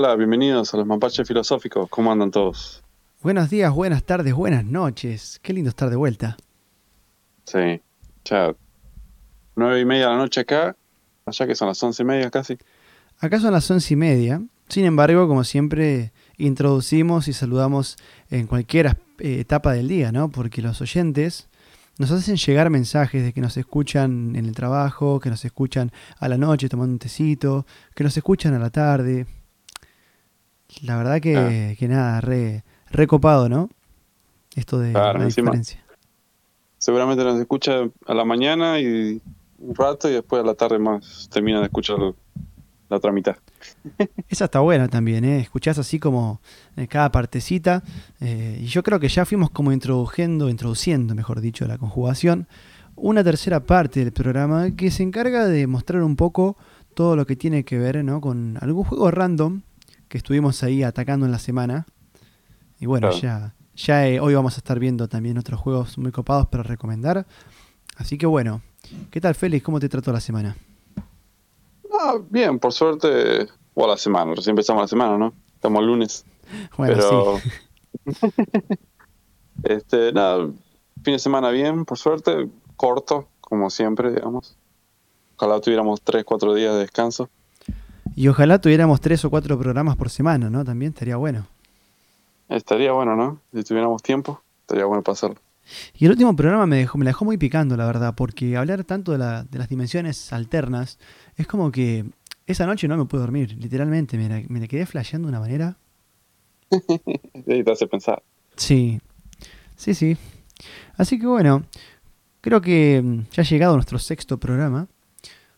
Hola, bienvenidos a los mapaches filosóficos. ¿Cómo andan todos? Buenos días, buenas tardes, buenas noches. Qué lindo estar de vuelta. Sí, ya nueve y media de la noche acá, allá que son las once y media casi. Acá son las once y media. Sin embargo, como siempre, introducimos y saludamos en cualquier eh, etapa del día, ¿no? Porque los oyentes nos hacen llegar mensajes de que nos escuchan en el trabajo, que nos escuchan a la noche tomando un tecito, que nos escuchan a la tarde. La verdad que, ah. nada, re, recopado, ¿no? Esto de la diferencia. Seguramente nos escucha a la mañana y un rato y después a la tarde más termina de escuchar la otra mitad. Esa está buena también, ¿eh? Escuchás así como eh, cada partecita. Eh, y yo creo que ya fuimos como introduciendo, introduciendo, mejor dicho, la conjugación. Una tercera parte del programa que se encarga de mostrar un poco todo lo que tiene que ver ¿no? con algún juego random que estuvimos ahí atacando en la semana. Y bueno, ya, ya eh, hoy vamos a estar viendo también otros juegos muy copados para recomendar. Así que bueno, ¿qué tal Félix? ¿Cómo te trató la semana? Ah, bien, por suerte, o la semana, recién empezamos la semana, ¿no? Estamos lunes. Bueno, Pero... sí. este, nada, fin de semana bien, por suerte, corto, como siempre, digamos. Ojalá tuviéramos tres, cuatro días de descanso. Y ojalá tuviéramos tres o cuatro programas por semana, ¿no? También estaría bueno. Estaría bueno, ¿no? Si tuviéramos tiempo, estaría bueno pasarlo. Y el último programa me, dejó, me la dejó muy picando, la verdad, porque hablar tanto de, la, de las dimensiones alternas es como que esa noche no me pude dormir, literalmente, me la, me quedé flasheando de una manera. sí, te hace pensar. Sí, sí, sí. Así que bueno, creo que ya ha llegado nuestro sexto programa.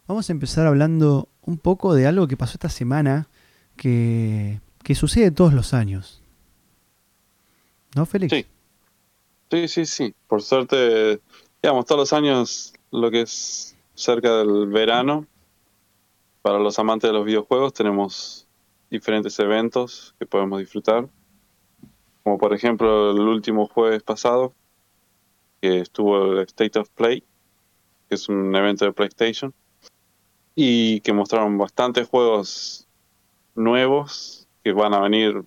Vamos a empezar hablando un poco de algo que pasó esta semana que, que sucede todos los años. ¿No, Félix? Sí. Sí, sí, sí. Por suerte, digamos, todos los años lo que es cerca del verano, para los amantes de los videojuegos tenemos diferentes eventos que podemos disfrutar. Como por ejemplo el último jueves pasado, que estuvo el State of Play, que es un evento de PlayStation, y que mostraron bastantes juegos nuevos que van a venir.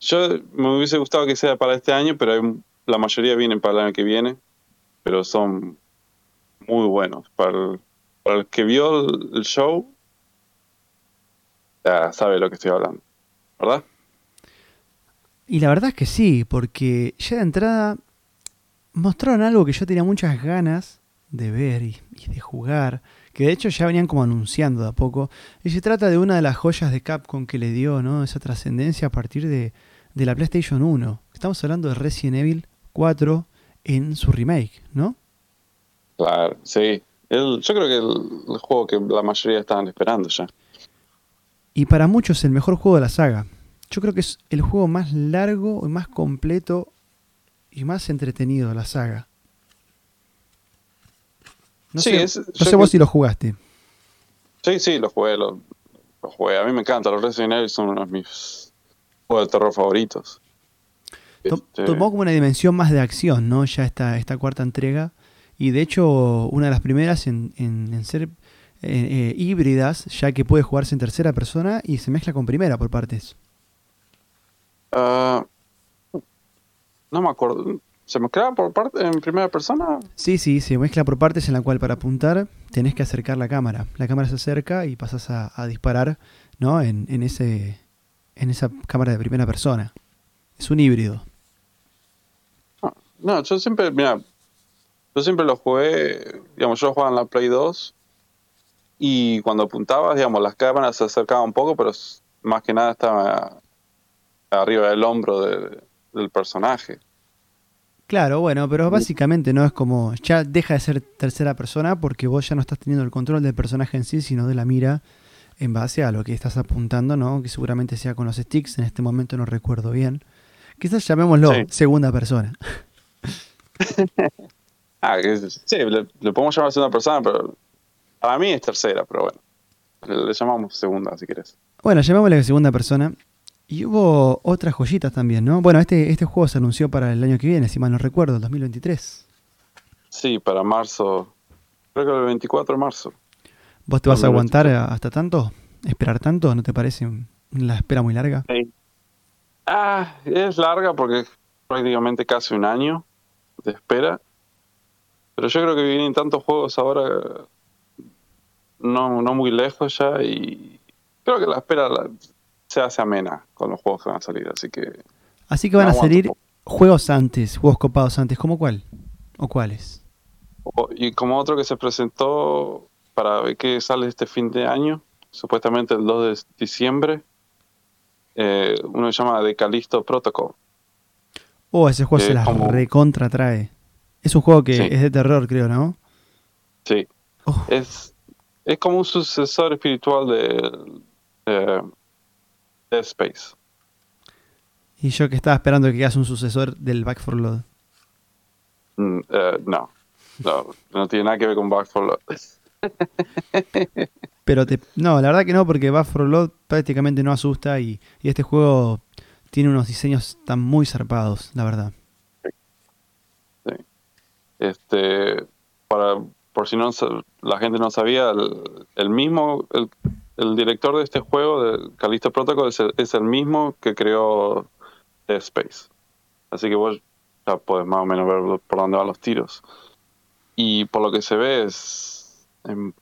Yo me hubiese gustado que sea para este año, pero la mayoría vienen para el año que viene, pero son muy buenos. Para el, que vio el, show, ya sabe lo que estoy hablando, ¿verdad? Y la verdad es que sí, porque ya de entrada mostraron algo que yo tenía muchas ganas de ver y, de jugar, que de hecho ya venían como anunciando de a poco, y se trata de una de las joyas de Capcom que le dio ¿no? esa trascendencia a partir de, de la PlayStation 1. Estamos hablando de Resident Evil 4 en su remake, ¿no? Claro, sí. yo creo que el, el, juego que la mayoría estaban esperando ya. Y para muchos el mejor juego de la saga. Yo creo que es el juego más largo y más completo y más entretenido de la saga. No sé, sé vos si lo jugaste. Sí, sí, lo jugué, lo, jugué. A mí me encanta, los Resident Evil son uno de mis juegos de terror favoritos. Este, tomó como una dimensión más de acción, ¿no? Ya esta, esta cuarta entrega. Y de hecho, una de las primeras en, en, ser eh, eh, híbridas, ya que puede jugarse en tercera persona y se mezcla con primera por partes. Ah, no me acuerdo. ¿Se mezcla por parte en primera persona? Sí, sí, se mezcla por partes en la cual para apuntar tenés que acercar la cámara. La cámara se acerca y pasas a, disparar ¿no? en, en, ese, en esa cámara de primera persona. Es un híbrido. No, yo siempre, mira, yo siempre lo jugué, digamos, yo jugaba en la Play 2 y cuando apuntabas, digamos, las cámaras se acercaban un poco, pero más que nada estaba arriba del hombro del personaje. Claro, bueno, pero básicamente no es como, ya deja de ser tercera persona porque vos ya no estás teniendo el control del personaje en sí, sino de la mira en base a lo que estás apuntando, ¿no? Que seguramente sea con los sticks, en este momento no recuerdo bien. Quizás llamémoslo segunda persona. ah, sí, le, podemos llamar segunda persona, pero para mí es tercera, pero bueno. Le, llamamos segunda si querés. Bueno, llamémosle segunda persona. Y hubo otras joyitas también, ¿no? Bueno, este, este juego se anunció para el año que viene, si mal no recuerdo, el 2023. Sí, para marzo. Creo que el 24 de marzo. ¿Vos te vas a aguantar hasta tanto? ¿Esperar tanto? ¿No te parece la espera muy larga. Ah, es larga porque es prácticamente casi un año de espera. Pero yo creo que vienen tantos juegos ahora no, no muy lejos ya y creo que la espera se hace amena con los juegos que van a salir, así que... Así que van a salir juegos antes, juegos copados antes, ¿cómo cuál? ¿O cuáles? y como otro que se presentó para ver qué sale este fin de año, supuestamente el 2 de diciembre, eh, uno se llama The Callisto Protocol. Oh, ese juego se la recontra trae. Es un juego que es de terror, creo, ¿no? Sí. Oh. Es, es como un sucesor espiritual de, Dead Space. Y yo que estaba esperando que hagas un sucesor del Back for Load. Mm, eh, no. no, no tiene nada que ver con Back for Load. Pero te, no, la verdad que no, porque Back for Load prácticamente no asusta y, y este juego tiene unos diseños tan muy zarpados, la verdad. Sí. Este, para, por si no la gente no sabía, el, mismo, el, director de este juego, de Callisto Protocol, es el, mismo que creó Space. Así que vos ya podés más o menos ver por dónde van los tiros. Y por lo que se ve, es, em,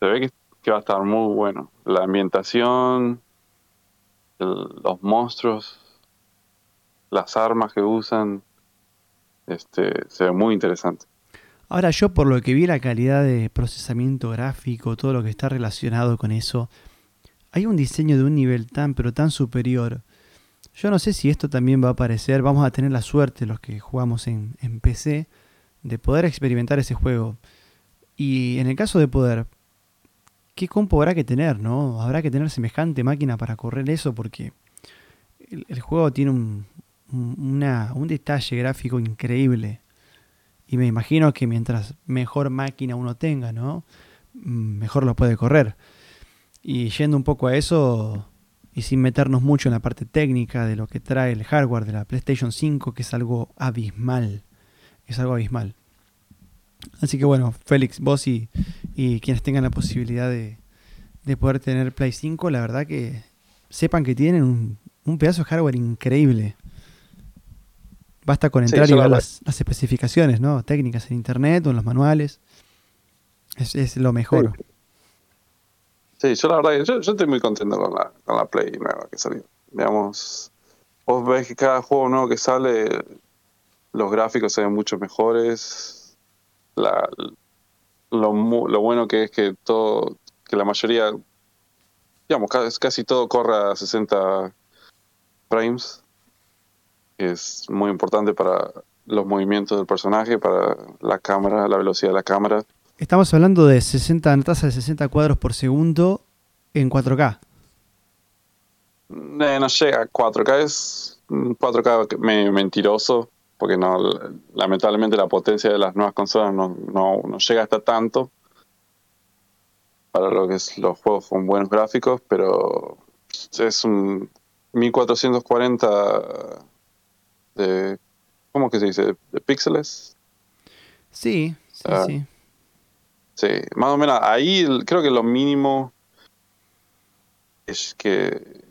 se ve que, va a estar muy bueno. La ambientación, los monstruos, las armas que usan, este, se ve muy interesante. Ahora yo por lo que vi la calidad de procesamiento gráfico, todo lo que está relacionado con eso, hay un diseño de un nivel tan pero tan superior. Yo no sé si esto también va a aparecer, vamos a tener la suerte los que jugamos en, PC de poder experimentar ese juego. Y en el caso de poder, ¿qué compo habrá que tener, no? Habrá que tener semejante máquina para correr eso porque el, juego tiene un, un detalle gráfico increíble. Y me imagino que mientras mejor máquina uno tenga, ¿no? Mm, mejor lo puede correr. Y yendo un poco a eso, y sin meternos mucho en la parte técnica de lo que trae el hardware de la PlayStation 5, que es algo abismal. Es algo abismal. Así que bueno, Félix, vos y, quienes tengan la posibilidad de, poder tener Play 5, la verdad que sepan que tienen un, un pedazo de hardware increíble. Basta con entrar y ver las, especificaciones, ¿no? Técnicas en internet o en los manuales. Es, lo mejor. Sí. yo la verdad, yo, yo estoy muy contento con la, con la Play nueva que salió. Digamos, vos ves que cada juego nuevo que sale, los gráficos se ven mucho mejores. La, lo, lo bueno que es que todo, que la mayoría, digamos, casi, casi todo corre a 60 frames es muy importante para los movimientos del personaje, para la cámara, la velocidad de la cámara. Estamos hablando de 60, una tasa de 60 cuadros por segundo en 4K. Eh, no llega a 4K, es 4K mentiroso, porque no lamentablemente la potencia de las nuevas consolas no, no, llega hasta tanto para lo que es los juegos con buenos gráficos, pero es un 1440 de ¿cómo que se dice? de píxeles. Sí, sí, ah. sí. Sí, más o menos ahí creo que lo mínimo es que,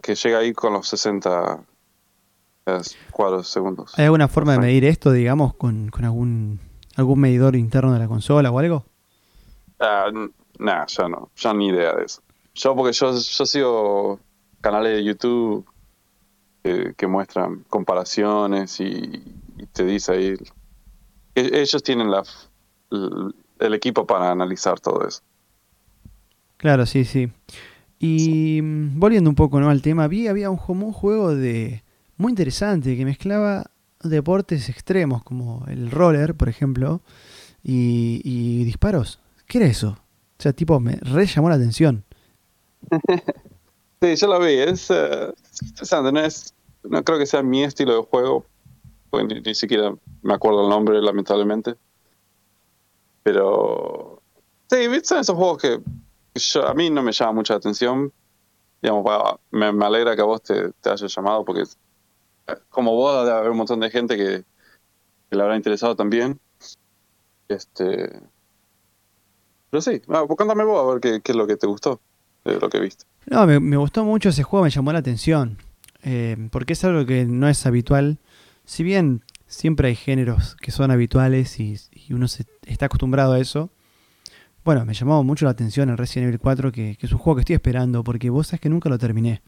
que llega ahí con los 60 cuadros segundos. ¿Hay alguna forma de medir esto, digamos, con, con algún algún medidor interno de la consola o algo? Ah, nah, ya no, ya ni idea de eso. Yo porque yo, yo sigo canales de YouTube que, muestran comparaciones y, te dice ahí. E, ellos tienen la, el, equipo para analizar todo eso. Claro, sí, sí. Y volviendo un poco ¿no? al tema, vi había un, un juego de muy interesante que mezclaba deportes extremos como el roller, por ejemplo, y, disparos. ¿Qué era eso? O sea, tipo, me re llamó la atención. sí, yo lo vi. Es uh, interesante, ¿no? Es no creo que sea mi estilo de juego, porque ni, siquiera me acuerdo el nombre, lamentablemente. Pero sí, son esos juegos que, a mí no me llama mucha atención. Digamos, me, alegra que a vos te, te hayas llamado, porque como vos debe haber un montón de gente que, le habrá interesado también. Este, pero sí, ah, pues vos a ver qué, qué, es lo que te gustó. de lo que he visto. No, me, gustó mucho ese juego, me llamó la atención. Eh, porque es algo que no es habitual. Si bien siempre hay géneros que son habituales y, uno se está acostumbrado a eso. Bueno, me llamó mucho la atención el Resident Evil 4, que, que, es un juego que estoy esperando, porque vos sabes que nunca lo terminé.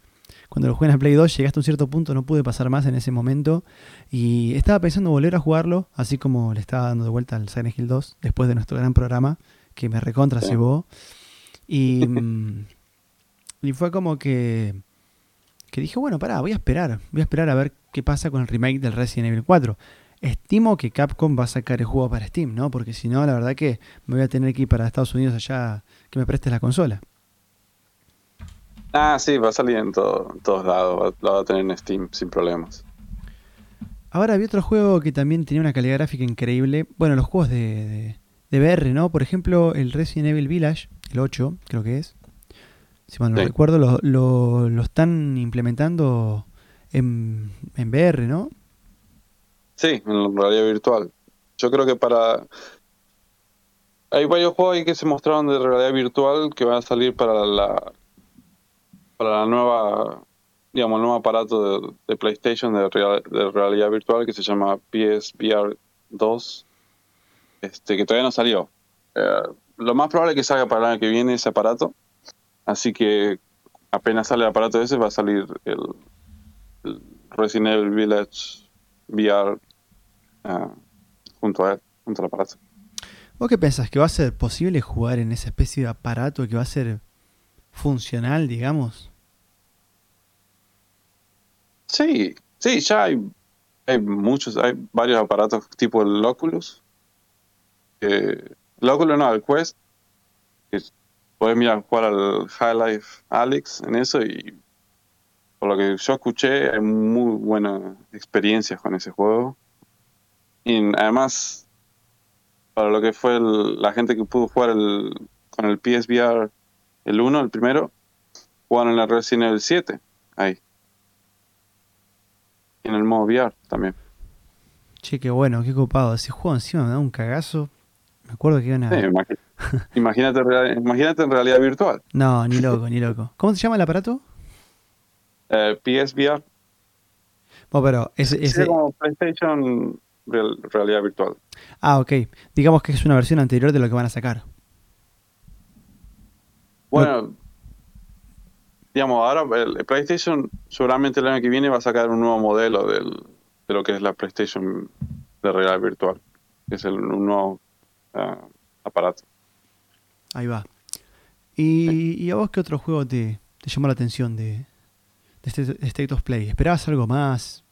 Cuando lo jugué en la Play 2 llegué hasta un cierto punto, no pude pasar más en ese momento. Y estaba pensando volver a jugarlo, así como le estaba dando de vuelta al Silent Hill 2, después de nuestro gran programa, que me recontra cebó. Y, mm, y fue como que, que dije, bueno, pará, voy a esperar. Voy a esperar a ver qué pasa con el remake del Resident Evil 4. Estimo que Capcom va a sacar el juego para Steam, ¿no? Porque si no, la verdad que me voy a tener que ir para Estados Unidos allá que me prestes la consola. Ah, sí, va a salir en, todos lados, lo va a tener en Steam sin problemas. Ahora había otro juego que también tenía una calidad gráfica increíble. Bueno, los juegos de, de, VR, ¿no? Por ejemplo, el Resident Evil Village, el 8, creo que es. Si mal no recuerdo, lo, lo, están implementando en, en VR, ¿no? Sí, en realidad virtual. Yo creo que para... Hay varios juegos ahí que se mostraron de realidad virtual que van a salir para la para la nueva, digamos, el nuevo aparato de, PlayStation de, de, realidad virtual que se llama PSVR 2, este, que todavía no salió. Eh, lo más probable es que salga para el año que viene ese aparato, así que apenas sale el aparato ese va a salir el, Resident Evil Village VR eh, junto a él, junto al aparato. ¿Vos qué pensás? ¿Que va a ser posible jugar en esa especie de aparato que va a ser funcional, digamos? Sí, sí, ya hay, hay muchos, hay varios aparatos tipo el Oculus. el Oculus no, el Quest. Que puedes mirar jugar al High Life Alex en eso y por lo que yo escuché hay muy buenas experiencias con ese juego. Y además, para lo que fue la gente que pudo jugar el, con el PSVR el 1, el primero, jugaron en la Resident Evil 7, ahí. En el modo VR también. Che, qué bueno, qué copado. Ese juego encima me da un cagazo. Me acuerdo que iban a... imagínate, imagínate en realidad virtual. No, ni loco, ni loco. ¿Cómo se llama el aparato? Eh, PSVR. Bueno, pero ese, es como PlayStation realidad virtual. Ah, ok. Digamos que es una versión anterior de lo que van a sacar. Bueno, digamos, ahora el PlayStation seguramente el año que viene va a sacar un nuevo modelo del, de lo que es la PlayStation de realidad virtual, es el, un nuevo ah, aparato. Ahí va. ¿Y, a vos qué otro juego te, te llamó la atención de, de este State of Play? ¿Esperabas algo más?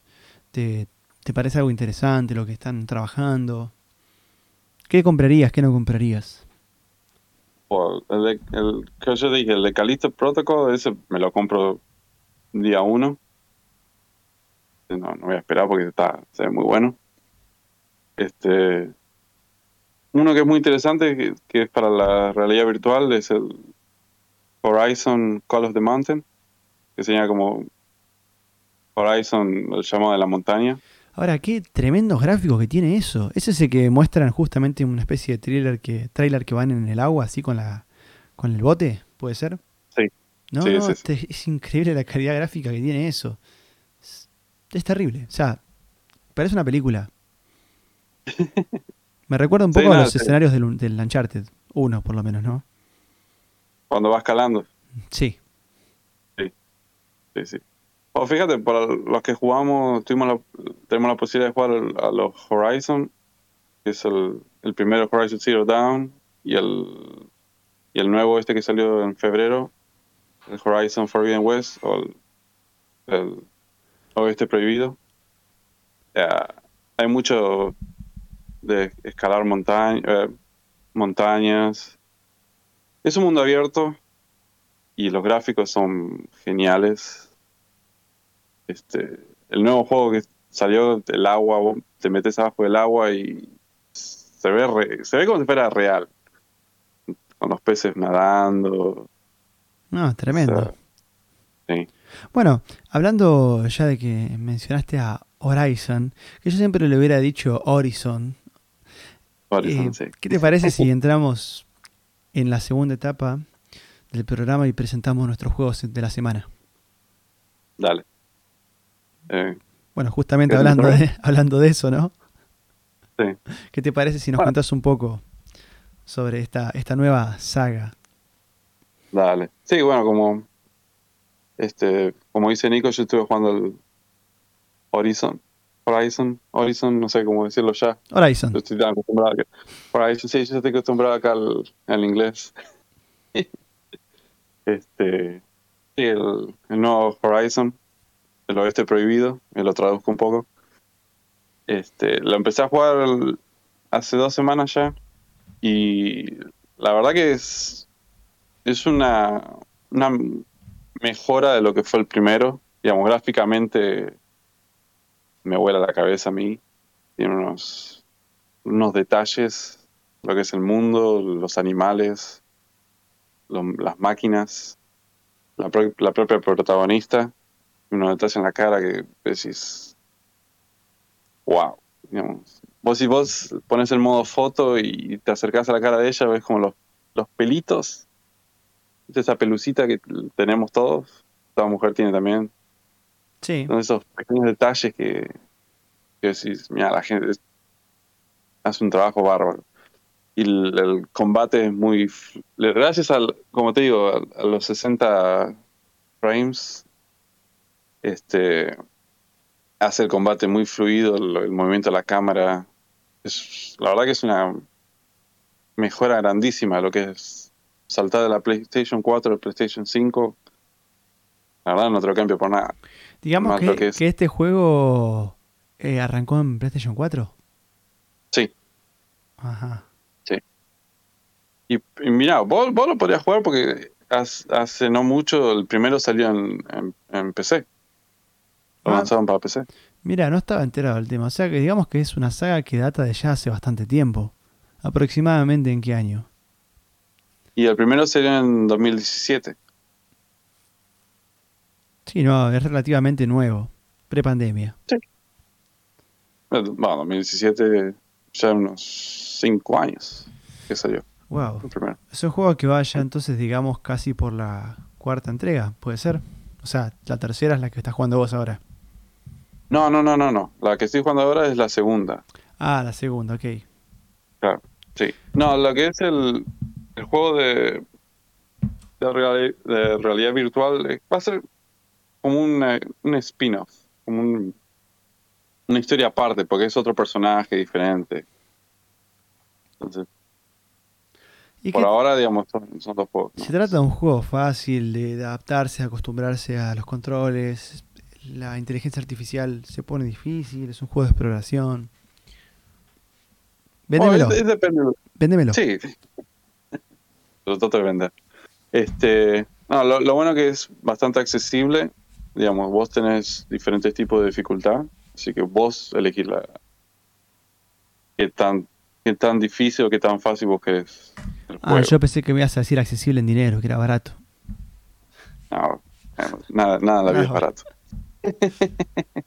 ¿Te, ¿Te parece algo interesante lo que están trabajando? ¿Qué comprarías? ¿Qué no comprarías? el, el, que yo dije, el de Protocol, ese me lo compro día uno. No, no voy a esperar porque está, se ve muy bueno. Este, uno que es muy interesante, que, es para la realidad virtual, es el Horizon Call of the Mountain, que se llama como Horizon, el llamado de la montaña. Ahora, qué tremendos gráficos que tiene eso. Es ese que muestran justamente una especie de trailer que, trailer que van en el agua, así con la con el bote, ¿puede ser? Sí. No, este, es, increíble la calidad gráfica que tiene eso. Es, terrible. O sea, parece una película. Me recuerda un poco a los escenarios del, del Uncharted. Uno, por lo menos, ¿no? Cuando va escalando. Sí. Sí, sí, sí fíjate, para los que jugamos, tuvimos tenemos la posibilidad de jugar a los Horizon, que es el, el primero Horizon Zero Down, y el, y el nuevo este que salió en febrero, el Horizon Forbidden West, o el, Oeste Prohibido. hay mucho de escalar eh, montañas. Es un mundo abierto y los gráficos son geniales este, el nuevo juego que salió, el agua, te metes abajo del agua y se ve, se ve como si fuera real. Con los peces nadando. No, tremendo. sí. Bueno, hablando ya de que mencionaste a Horizon, que yo siempre le hubiera dicho Horizon. Eh, ¿Qué te parece si entramos en la segunda etapa del programa y presentamos nuestros juegos de la semana. Dale. Eh, bueno, justamente ¿qué hablando de, hablando de eso, ¿no? sí. ¿Qué te parece si nos Bueno. cuentas un poco sobre esta, esta nueva saga? Dale. Sí, bueno, como este, como dice Nico, yo estuve jugando el Horizon. Horizon, Horizon, no sé cómo decirlo ya. Horizon. Yo estoy tan acostumbrado a que. Horizon, sí, yo estoy acostumbrado acá al, al inglés. este. Sí, el, el nuevo Horizon, el oeste prohibido, me lo traduzco un poco. Este, lo empecé a jugar el- hace dos semanas ya. Y la verdad que es. Es una. Una mejora de lo que fue el primero. Digamos, gráficamente me vuela la cabeza a mí. Tiene unos, unos detalles, lo que es el mundo, los animales, las máquinas, la, la propia protagonista, unos detalles en la cara que decís, wow. Digamos. Vos si vos pones el modo foto y te acercás a la cara de ella, ves como los, los pelitos, ¿viste esa pelucita que tenemos todos, toda mujer tiene también, Sí. son esos pequeños detalles que, que decís, mira, la gente hace un trabajo bárbaro. Y el, combate es muy... Gracias al, como te digo, a, los 60 frames, este hace el combate muy fluido, el, el movimiento de la cámara. Es, la verdad que es una mejora grandísima lo que es saltar de la PlayStation 4 al PlayStation 5. La verdad no te lo cambio por nada. Digamos que, que es. que este juego eh, arrancó en PlayStation 4. Sí. Ajá. Y, y mira, vos, vos lo podrías jugar porque hace, hace no mucho el primero salió en, en, en PC. Lo Ah. lanzaron para PC. Mira, no estaba enterado del tema. O sea que digamos que es una saga que data de ya hace bastante tiempo. ¿Aproximadamente en qué año? Y el primero salió en 2017. Sí, no, es relativamente nuevo. Prepandemia. Eh, Bueno, 2017, ya unos 5 años que salió Wow. Es un juego que va ya entonces, digamos, casi por la cuarta entrega, ¿puede ser? O sea, la tercera es la que estás jugando vos ahora. No, no, no, no, no. La que estoy jugando ahora es la segunda. Ah, la segunda, ok. Sí. No, lo que es el, el juego de, de, reali- de realidad virtual eh, va a ser como una- un spin-off, como un- una historia aparte, porque es otro personaje diferente. Entonces, ¿Y por ahora, digamos, son, son dos juegos. ¿no? Se trata de un juego fácil de adaptarse, acostumbrarse a los controles. La inteligencia artificial se pone difícil, es un juego de exploración. Véndemelo, Bueno, es- es véndemelo. Sí. Lo trato de vender. Este, no, lo, lo bueno que es bastante accesible. Digamos, vos tenés diferentes tipos de dificultad, así que vos elegís la qué tan, qué tan difícil o qué tan fácil vos querés Ah, yo pensé que me ibas a decir accesible en dinero, que era barato. No, nada, nada la vida es Ah, barato.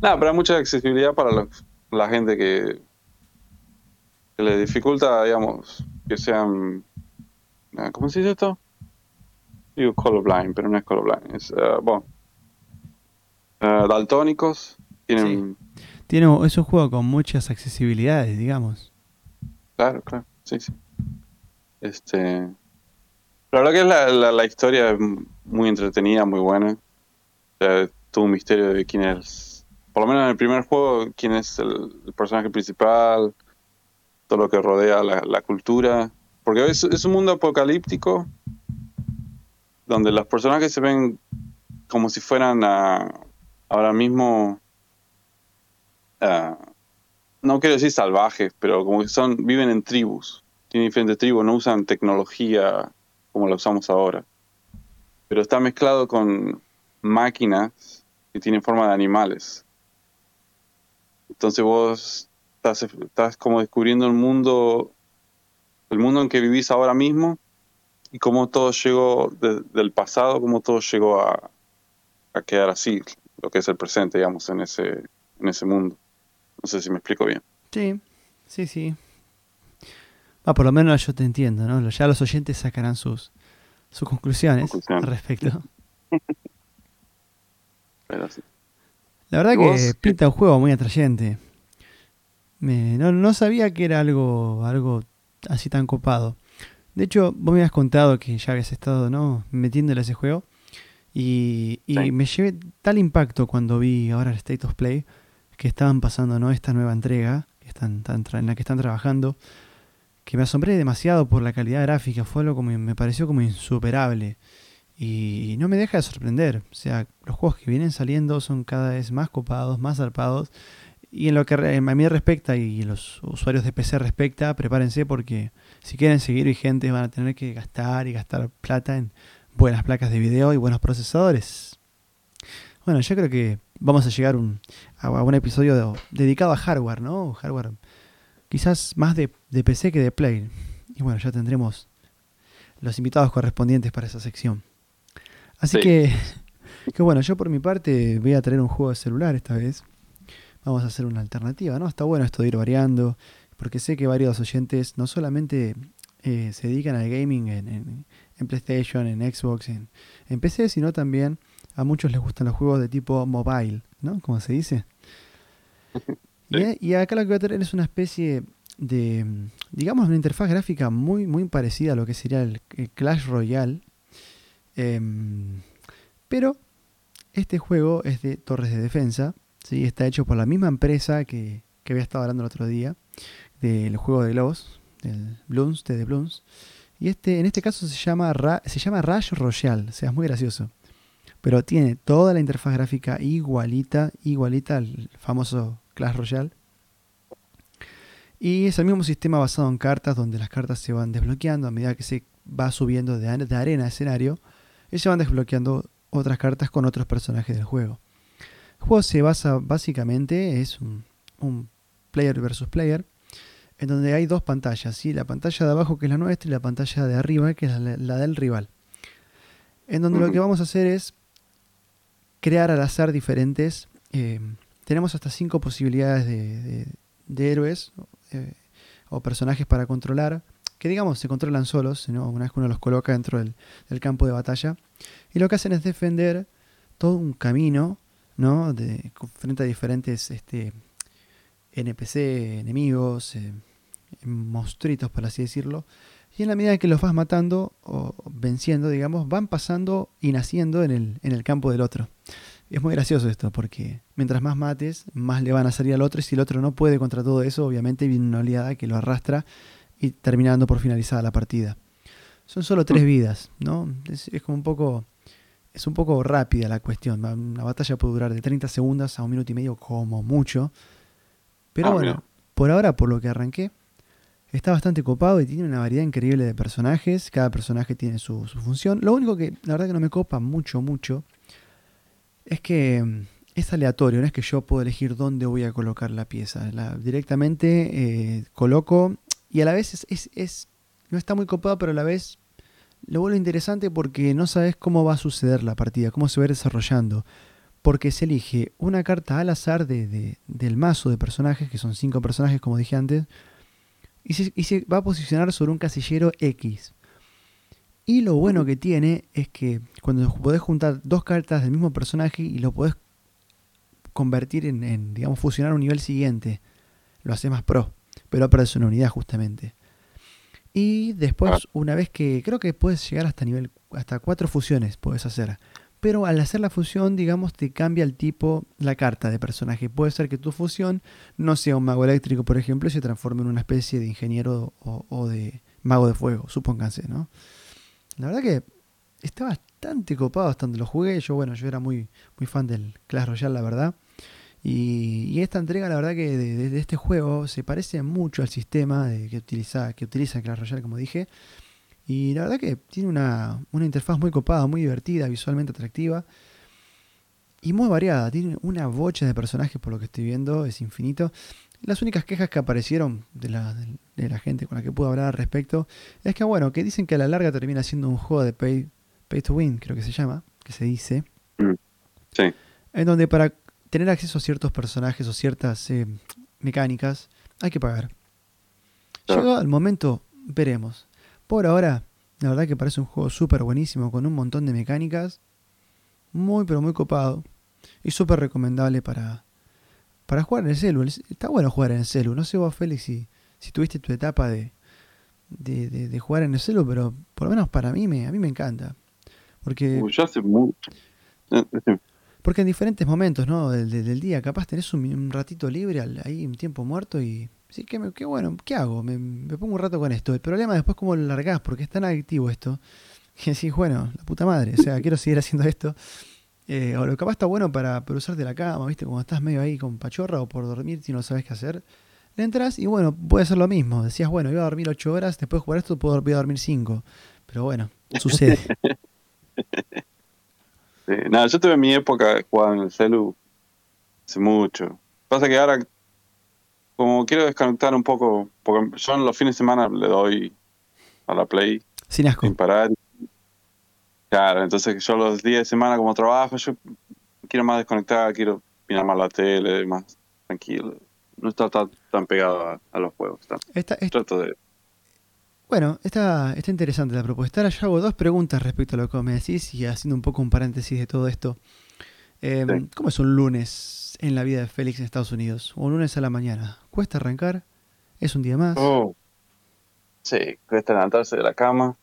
Nada, pero hay mucha accesibilidad para la gente que, que le dificulta, digamos, que sean. ¿Cómo se dice esto? Digo colorblind, pero no es colorblind. Es, ah, bueno, ah, daltónicos. Tienen. Tiene, es un juego con muchas accesibilidades, digamos. Claro, claro, sí, sí. Este. La verdad que la, la, la historia es muy entretenida, muy buena. O sea, todo un misterio de quién es. Por lo menos en el primer juego, quién es el, el personaje principal, todo lo que rodea la, la cultura. Porque es, es un mundo apocalíptico donde los personajes se ven como si fueran ah, ahora mismo. ah, no quiero decir salvajes, pero como que son, viven en tribus. Tienen diferentes tribus, no usan tecnología como la usamos ahora. Pero está mezclado con máquinas que tienen forma de animales. Entonces vos estás, estás como descubriendo el mundo, el mundo en que vivís ahora mismo y cómo todo llegó de- del pasado, cómo todo llegó a, a quedar así, lo que es el presente, digamos, en ese, en ese mundo. No sé si me explico bien. Sí, sí, sí. Ah, por lo menos yo te entiendo, ¿no? Ya los oyentes sacarán sus, sus conclusiones, al respecto. La verdad que pinta un juego muy atrayente. no, no, sabía que era algo, algo así tan copado. De hecho, vos me habías contado que ya habías estado ¿no? metiéndole a ese juego. Y, me llevé tal impacto cuando vi ahora el State of Play que estaban pasando ¿no? esta nueva entrega que están, en la que están trabajando que me asombré demasiado por la calidad gráfica, fue algo como me pareció como insuperable. Y no me deja de sorprender. O sea, los juegos que vienen saliendo son cada vez más copados, más zarpados. Y en lo que a mí respecta y los usuarios de PC respecta, prepárense porque si quieren seguir vigentes van a tener que gastar y gastar plata en buenas placas de video y buenos procesadores. Bueno, yo creo que vamos a llegar un, a un episodio dedicado a hardware, ¿no? Hardware quizás más de, PC que de Play. Y bueno, ya tendremos los invitados correspondientes para esa sección. Así que, que bueno, yo por mi parte voy a traer un juego de celular esta vez. Vamos a hacer una alternativa, ¿no? Está bueno esto de ir variando, porque sé que varios oyentes no solamente eh, se dedican al gaming en, en, PlayStation, en Xbox, en, en, PC, sino también a muchos les gustan los juegos de tipo mobile, ¿no? Como se dice. Y, acá lo que voy a tener es una especie de, digamos, una interfaz gráfica muy, muy parecida a lo que sería el, Clash Royale. Em, pero este juego es de torres de defensa. ¿sí? Está hecho por la misma empresa que, que había estado hablando el otro día, del juego de globos, del Bloons, de The Bloons. Y este, en este caso se llama, se llama Royale, o sea, es muy gracioso. Pero tiene toda la interfaz gráfica igualita, igualita al famoso Clash Royale. Y es el mismo sistema basado en cartas, donde las cartas se van desbloqueando a medida que se va subiendo de, arena a escenario. Y se van desbloqueando otras cartas con otros personajes del juego. El juego se basa básicamente, es un, player versus player, en donde hay dos pantallas, ¿sí? la pantalla de abajo que es la nuestra y la pantalla de arriba que es la, del rival. En donde lo que vamos a hacer es crear al azar diferentes eh, tenemos hasta cinco posibilidades de, héroes eh, o personajes para controlar, que digamos se controlan solos, una vez que uno los coloca dentro del, campo de batalla. Y lo que hacen es defender todo un camino, ¿no? De, frente a diferentes este, NPC, enemigos, eh, monstruitos, por así decirlo. Y en la medida que los vas matando o venciendo, digamos, van pasando y naciendo en el, en el campo del otro. Es muy gracioso esto, porque mientras más mates, más le van a salir al otro, y si el otro no puede contra todo eso, obviamente viene una oleada que lo arrastra y terminando por finalizada la partida. Son solo tres mm. vidas, ¿no? Es, como un poco. Es un poco rápida la cuestión. Una batalla puede durar de 30 segundos a un minuto y medio, como mucho. Pero ah, bueno, por ahora, por lo que arranqué, está bastante copado y tiene una variedad increíble de personajes. Cada personaje tiene su, su función. Lo único que la verdad que no me copa mucho, mucho es que mm, es aleatorio, no es que yo puedo elegir dónde voy a colocar la pieza. directamente eh, coloco y a la vez es, es, no está muy copado, pero a la vez lo vuelve interesante porque no sabes cómo va a suceder la partida, cómo se va a ir desarrollando. Porque se elige una carta al azar de, del mazo de personajes, que son cinco personajes como dije antes, y se, y se va a posicionar sobre un casillero X. Y lo bueno que tiene es que cuando podés juntar dos cartas del mismo personaje y lo podés convertir en, digamos, fusionar un nivel siguiente, lo hace más pro, pero perdés una unidad justamente. Y después, ah. una vez que creo que puedes llegar hasta nivel, hasta cuatro fusiones puedes hacer. Pero al hacer la fusión, digamos, te cambia el tipo, la carta de personaje. Puede ser que tu fusión no sea un mago eléctrico, por ejemplo, y se transforme en una especie de ingeniero o, de mago de fuego, supónganse, ¿no? La verdad que está bastante copado hasta donde lo jugué. Yo, bueno, yo era muy, muy fan del Clash Royale, la verdad. Y, esta entrega, la verdad que de, este juego se parece mucho al sistema que, utiliza, que utiliza Clash Royale, como dije. Y la verdad que tiene una, una interfaz muy copada, muy divertida, visualmente atractiva. Y muy variada. Tiene una bocha de personajes por lo que estoy viendo, es infinito. Las únicas quejas que aparecieron de la, de la gente con la que pude hablar al respecto es que, bueno, que dicen que a la larga termina siendo un juego de pay, pay to win, creo que se llama, que se dice. Mm, sí. En donde para tener acceso a ciertos personajes o ciertas eh, mecánicas hay que pagar. Llegado el momento, veremos. Por ahora, La verdad que parece un juego súper buenísimo, con un montón de mecánicas. Muy, pero muy copado. Y súper recomendable para, para jugar en el celu. Está bueno jugar en el celu. No sé vos, Félix, si, si tuviste tu etapa de, de, de, jugar en el celu, pero por lo menos para mí me, a mí me encanta. Porque... ya hace mucho. Eh, porque en diferentes momentos ¿no? del, del día, capaz tenés un, ratito libre, ahí un tiempo muerto y... Sí, qué, qué bueno, ¿qué hago? Me, pongo un rato con esto. El problema es después cómo lo largás, porque es tan adictivo esto. Que decís, bueno, la puta madre, o sea, quiero seguir haciendo esto. Eh, o lo capaz está bueno para, para usarte la cama, ¿viste? Cuando estás medio ahí con pachorra o por dormir y no sabes qué hacer. Le entras y bueno, puede ser lo mismo. Decías, bueno, iba a dormir 8 horas, después de jugar esto puedo, voy a dormir 5. Pero bueno, sucede. nada, yo tuve mi época jugar en el celu hace mucho. Pasa que ahora, como quiero desconectar un poco, porque yo en los fines de semana le doy a la Play. Sin asco. Sin parar. Claro, entonces yo los días de semana como trabajo, yo quiero más desconectar, quiero mirar más la tele, más tranquilo. No está tan, tan pegado a, los juegos. Trato de bueno, está, está interesante la propuesta. Ahora yo hago dos preguntas respecto a lo que me decís y haciendo un poco un paréntesis de todo esto. Em, ¿Cómo es un lunes en la vida de Félix en Estados Unidos? un lunes a la mañana? ¿Cuesta arrancar? ¿Es un día más? Oh. Sí, cuesta levantarse de la cama.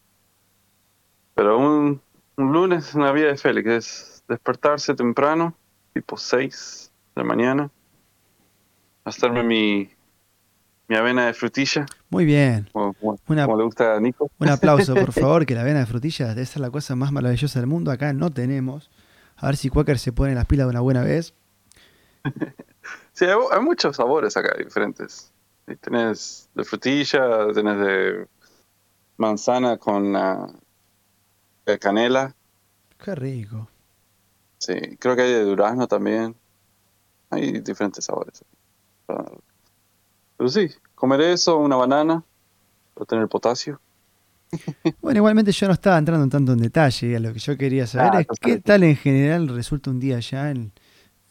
Pero un, un lunes en la vida de Félix es despertarse temprano, tipo 6 de la mañana, hacerme mi, mi avena de frutilla. Muy bien. Como, le gusta a Nico. Un aplauso, por favor, que la avena de frutilla debe ser la cosa más maravillosa del mundo. Acá no tenemos. A ver si Quaker se pone las pilas de una buena vez. sí, hay, muchos sabores acá diferentes. Tenés de frutilla, tenés de manzana con canela. Qué rico. Sí, creo que hay de durazno también. Hay diferentes sabores. Pero sí, comer eso, una banana, para tener potasio. Bueno, igualmente yo no estaba entrando tanto en detalle. Lo que yo quería saber ah, es qué tal en general resulta un día ya, en,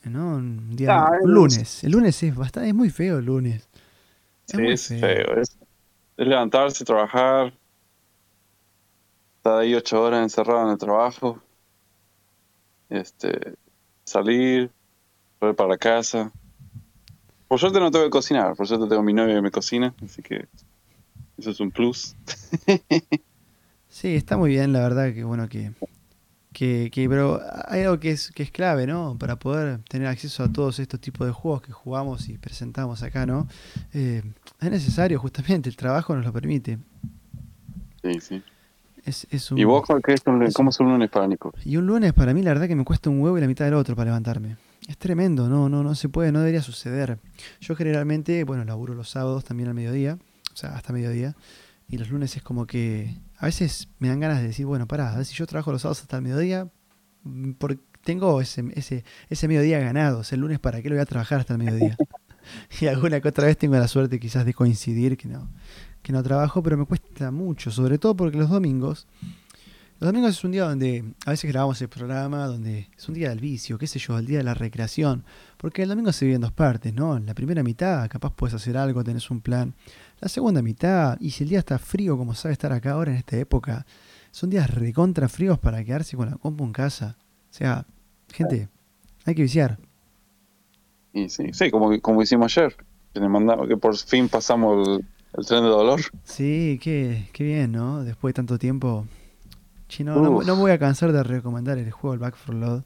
¿no? Un día, ah, lunes. El lunes es bastante, es muy feo el lunes. Es sí, es feo. Es, levantarse, trabajar, estar ahí ocho horas encerrado en el trabajo, este, salir, volver para casa, por suerte no tengo que cocinar, por suerte tengo mi novia que me cocina, así que eso es un plus. sí, está muy bien, la verdad, que bueno que, que, pero hay algo que es, que es clave, ¿no? Para poder tener acceso a todos estos tipos de juegos que jugamos y presentamos acá, ¿no? Eh, es necesario, justamente, el trabajo nos lo permite. Sí, sí. Es, es un, ¿Y vos qué es un, cómo es un lunes para Nico? Y un lunes para mí la verdad que me cuesta un huevo y la mitad del otro para levantarme. Es tremendo, no, no, no se puede, no debería suceder. Yo generalmente, bueno, laburo los sábados también al mediodía, o sea, hasta mediodía, y los lunes es como que a veces me dan ganas de decir, bueno, pará, a ver si yo trabajo los sábados hasta el mediodía, mm, porque tengo ese, ese, ese mediodía ganado, o sea, el lunes para qué lo voy a trabajar hasta el mediodía. y alguna que otra vez tengo la suerte quizás de coincidir que no, que no trabajo, pero me cuesta mucho, sobre todo porque los domingos los domingos es un día donde a veces grabamos el programa, donde es un día del vicio, qué sé yo, el día de la recreación. Porque el domingo se vive en dos partes, ¿no? En la primera mitad capaz puedes hacer algo, tenés un plan. La segunda mitad, y si el día está frío como sabe estar acá ahora en esta época, son días recontra fríos para quedarse con la compu en casa. O sea, gente, hay que viciar. Y sí, sí, como, como hicimos ayer, que, mandamos, que por fin pasamos el, el tren de dolor. Sí, qué, qué bien, ¿no? Después de tanto tiempo no, no, voy a cansar de recomendar el juego, el Back for Load.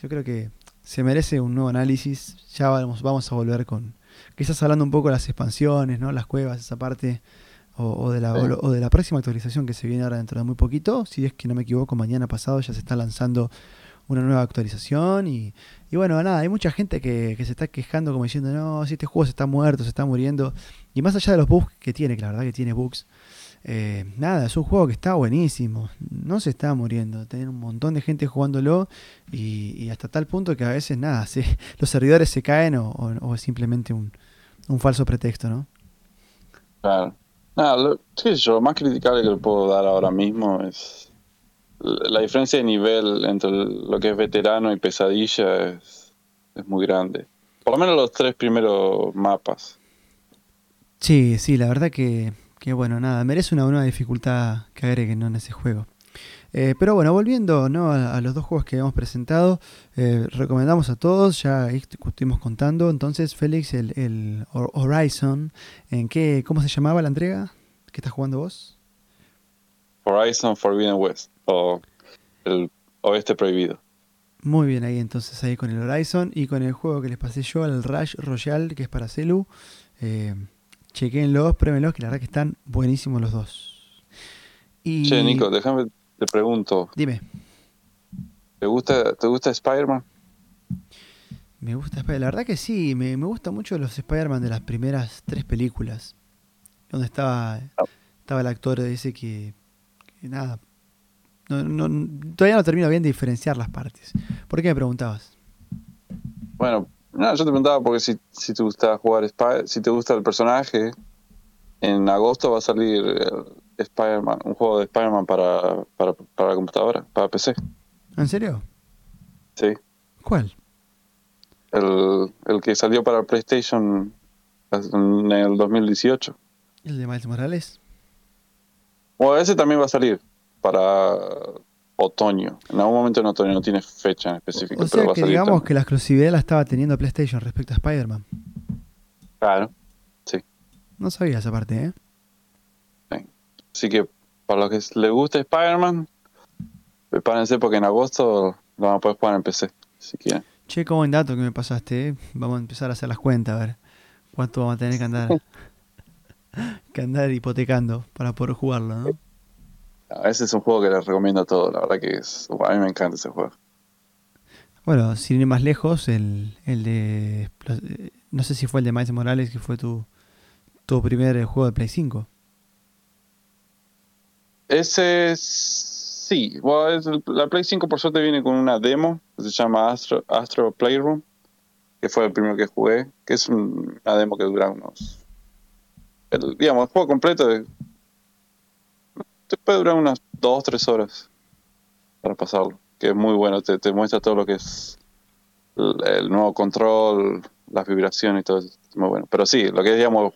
Yo creo que se merece un nuevo análisis. Ya vamos, vamos a volver con. Quizás hablando un poco de las expansiones, ¿no? Las cuevas, esa parte. O, de la, o, de la próxima actualización que se viene ahora dentro de muy poquito. Si es que no me equivoco, mañana pasado ya se está lanzando una nueva actualización. Y, y bueno, nada, hay mucha gente que, que, se está quejando como diciendo, no, si este juego se está muerto, se está muriendo. Y más allá de los bugs que tiene, que la verdad que tiene bugs. Eh, nada, es un juego que está buenísimo. No se está muriendo. Tener un montón de gente jugándolo y, hasta tal punto que a veces nada, los servidores se caen o, es simplemente un, falso pretexto, ¿no? Claro. Nada, lo, sí, yo, más criticable que le puedo dar ahora mismo es la diferencia de nivel entre lo que es veterano y pesadilla es, es muy grande. Por lo menos los tres primeros mapas. Sí, sí, la verdad que que bueno, nada, merece una nueva dificultad que agreguen ¿no? en ese juego. Eh, pero bueno, volviendo ¿no? a, los dos juegos que hemos presentado, eh, recomendamos a todos, ya estuvimos contando, entonces Félix, el, el, Horizon, ¿en qué, ¿cómo se llamaba la entrega? ¿Qué estás jugando vos? Horizon Forbidden West, o el oeste prohibido. Muy bien ahí entonces, ahí con el Horizon y con el juego que les pasé yo, el Rush Royale, que es para Celu. Eh, chequenlos, pruébenlos, que la verdad que están buenísimos los dos. Y... Che, Nico, déjame te pregunto. Dime. ¿Te gusta, te gusta Spider-Man? Me gusta Spider-Man. La verdad que sí, me, me gustan mucho los Spider-Man de las primeras tres películas. Donde estaba, ah. estaba el actor ese que, que nada. No, todavía no termino bien de diferenciar las partes. ¿Por qué me preguntabas? Bueno, no, yo te preguntaba porque si, si te gusta jugar Spider, si te gusta el personaje, en agosto va a salir Spider-Man, un juego de Spider-Man para, para, la computadora, para PC. ¿En serio? Sí. ¿Cuál? El, el que salió para PlayStation en el 2018. ¿El de Miles Morales? Bueno, ese también va a salir para otoño. En algún momento en otoño, no tiene fecha en específico. O sea que digamos que la exclusividad la estaba teniendo PlayStation respecto a Spider-Man. Claro, sí. No sabía esa parte, ¿eh? Así que para los que les guste Spider-Man, prepárense porque en agosto lo van a poder jugar en PC, si quieren. Che, qué buen dato que me pasaste, ¿eh? Vamos a empezar a hacer las cuentas, a ver cuánto vamos a tener que andar, que andar hipotecando para poder jugarlo, ¿no? Ese es un juego que les recomiendo a todos, la verdad que es, a mí me encanta ese juego. Bueno, sin ir más lejos, el, el de, no sé si fue el de Miles Morales, que fue tu, tu primer juego de Play 5. Ese sí, la Play 5 por suerte viene con una demo que se llama Astro, Astro Playroom, que fue el primero que jugué, que es una demo que dura unos... El, digamos, el juego completo te puede durar unas 2 3 horas para pasarlo, que es muy bueno, te, te muestra todo lo que es el, nuevo control, las vibraciones y todo eso, muy bueno. Pero sí, lo que es, digamos,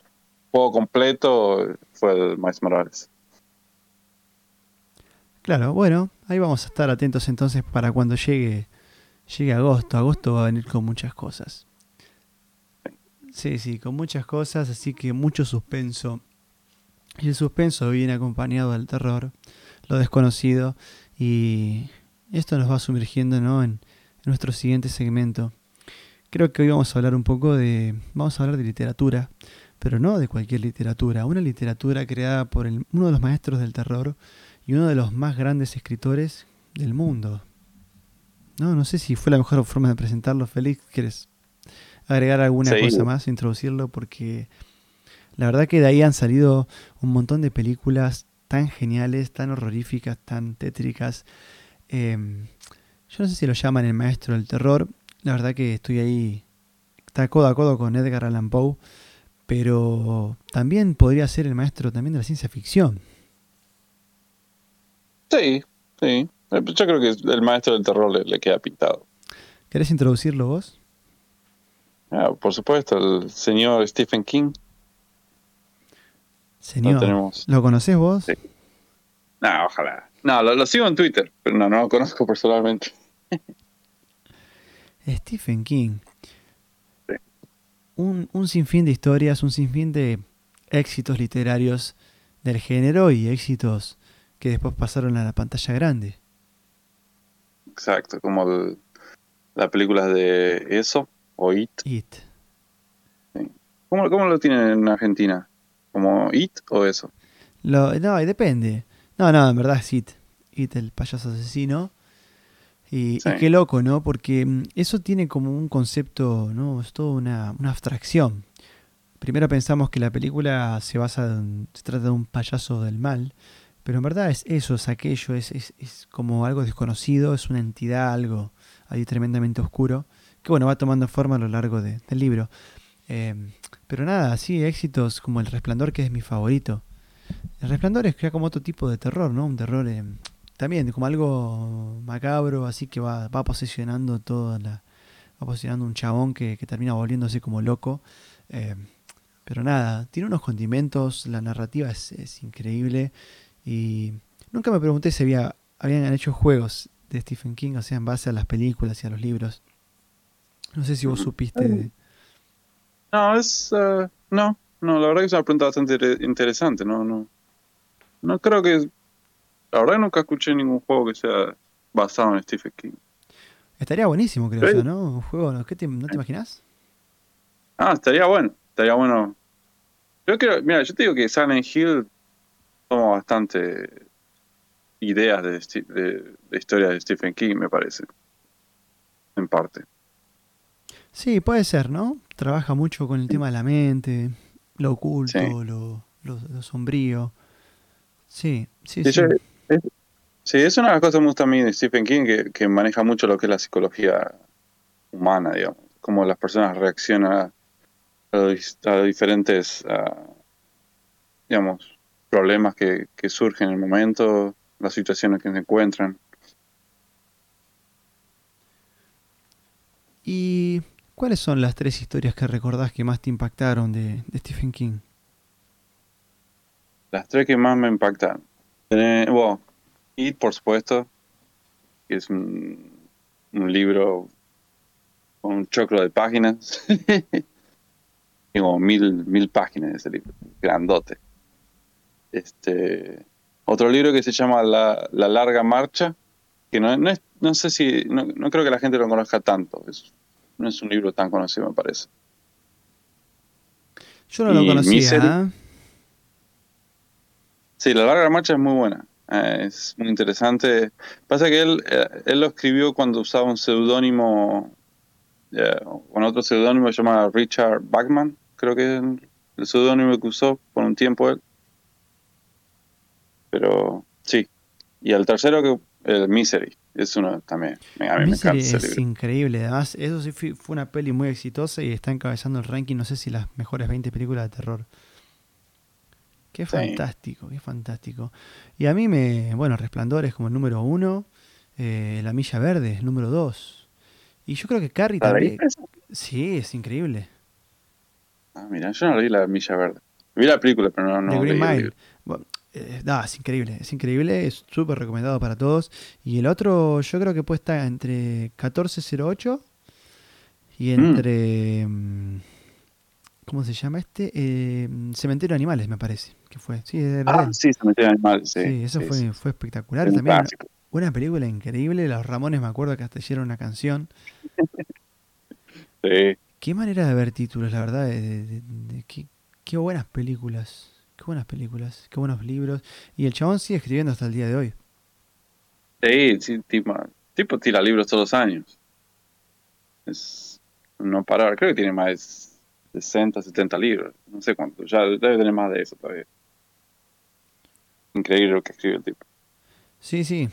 juego completo fue el Miles Morales. Claro, bueno, ahí vamos a estar atentos entonces para cuando llegue, llegue agosto. Agosto va a venir con muchas cosas. Sí, sí, con muchas cosas, así que mucho suspenso. Y el suspenso viene acompañado del terror, lo desconocido, y esto nos va sumergiendo ¿no? en, nuestro siguiente segmento. Creo que hoy vamos a hablar un poco de. Vamos a hablar de literatura, pero no de cualquier literatura. Una literatura creada por uno de los maestros del terror, y uno de los más grandes escritores del mundo. No, no sé si fue la mejor forma de presentarlo. Félix, ¿quieres agregar alguna cosa más, introducirlo? Porque la verdad que de ahí han salido un montón de películas tan geniales, tan horroríficas, tan tétricas. Em, yo no sé si lo llaman el maestro del terror. La verdad que estoy ahí, está codo a codo con Edgar Allan Poe. Pero también podría ser el maestro también de la ciencia ficción. Sí, sí. Eh, yo creo que el maestro del terror le, queda pintado. ¿Querés introducirlo vos? Ah, por supuesto, el señor Stephen King. Señor, ¿lo, ¿lo conocés vos? Sí. No, ojalá. No, lo, sigo en Twitter, pero no, no lo conozco personalmente. Stephen King. Sí. Un, un sinfín de historias, un sinfín de éxitos literarios del género y éxitos que después pasaron a la pantalla grande. Exacto, como la película de eso o It. It. ¿Cómo, lo tienen en Argentina? ¿Como It o eso? Lo, no, depende. No, no, en verdad es It. It, el payaso asesino. Y, qué loco, ¿no? Porque mm, eso tiene como un concepto, ¿no? Es toda una, una abstracción. Primero pensamos que la película se basa en, se trata de un payaso del mal, pero en verdad es eso, es aquello, es, es, como algo desconocido, es una entidad, algo ahí tremendamente oscuro, que bueno, va tomando forma a lo largo del libro. Em, pero nada, sí, éxitos como El Resplandor, que es mi favorito. El Resplandor es como otro tipo de terror, ¿no? Un terror em, también como algo macabro, así que va, va posicionando toda la... va posicionando un chabón que, que termina volviéndose como loco. Em, Pero nada, tiene unos condimentos, la narrativa es, increíble. Y nunca me pregunté si había, habían hecho juegos de Stephen King, o sea, en base a las películas y a los libros. No sé si vos supiste de... No, es... Eh, no, no, la verdad que es una pregunta bastante interesante. No, no, no creo que... La verdad que nunca escuché ningún juego que sea basado en Stephen King. Estaría buenísimo, creo yo, ¿no? Un juego, ¿no? ¿Qué te, ¿No te imaginas? Ah, estaría bueno. Estaría bueno. Yo creo, mira, yo te digo que Silent Hill toma bastante ideas de, de, de historia de Stephen King, me parece. En parte. Sí, puede ser, ¿no? Trabaja mucho con el tema de la mente, lo oculto, lo, lo, sombrío. Sí, sí, sí. sí, es una de las cosas que me gusta a mí de Stephen King, que, que maneja mucho lo que es la psicología humana, digamos. Cómo las personas reaccionan a, diferentes, digamos, problemas que, que surgen en el momento, las situaciones que se encuentran. ¿Y cuáles son las tres historias que recordás que más te impactaron de, Stephen King? Las tres que más me impactaron. bueno, y por supuesto, que es un, un libro con un choclo de páginas. Tengo mil, mil páginas de ese libro, grandote. Este, otro libro que se llama La, Larga Marcha, que no, no, es, no sé si, no, creo que la gente lo conozca tanto, no es un libro tan conocido, me parece. Yo no lo conocía. ¿eh? Sí, La Larga Marcha es muy buena, eh, es muy interesante. Pasa que él, eh, él lo escribió cuando usaba un seudónimo, con otro seudónimo se llama Richard Bachman, creo que es el seudónimo que usó por un tiempo él. Pero sí. Y el tercero, que el Misery, es uno también. A mí me encanta es increíble. Además, eso sí fue, una peli muy exitosa y está encabezando el ranking, no sé si las mejores 20 películas de terror. Qué fantástico, qué fantástico. Y a mí me, bueno, Resplandor es como el número uno, eh, La Milla Verde es el número dos. Y yo creo que Carrie también. Sí, es increíble. Ah, mira, yo no leí La Milla Verde. Vi la película, pero no, no The Green Mile. Eh, es increíble, es increíble, es súper recomendado para todos. Y el otro, yo creo que puede estar entre 1408 y mm. entre. Mm, ¿Cómo se llama este? Eh, Cementerio de Animales, me parece. Que fue. Sí, ah, sí, Cementerio de Animales, sí. Sí, eso fue, fue espectacular. También una, película increíble. Los Ramones, me acuerdo que hasta hicieron una canción. sí. Qué manera de ver títulos, la verdad. De, qué, buenas películas. Qué buenas películas. Qué buenos libros. Y el chabón sigue escribiendo hasta el día de hoy. Sí, sí, tipo, tipo tira libros todos los años. Es no parar. Creo que tiene más de 60, 70 libros. No sé cuánto. Ya debe tener más de eso todavía. Increíble lo que escribe el tipo. Sí, sí.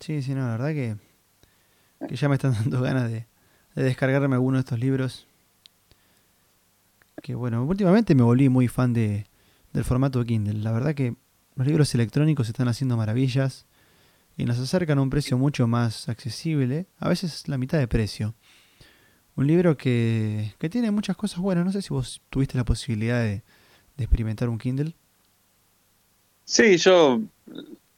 Sí, sí, no, la verdad que, que ya me están dando ganas de, de descargarme alguno de estos libros que bueno, últimamente me volví muy fan de, del formato Kindle. La verdad que los libros electrónicos están haciendo maravillas y nos acercan a un precio mucho más accesible, a veces la mitad de precio. Un libro que, que tiene muchas cosas buenas. No sé si vos tuviste la posibilidad de, de experimentar un Kindle. Sí, yo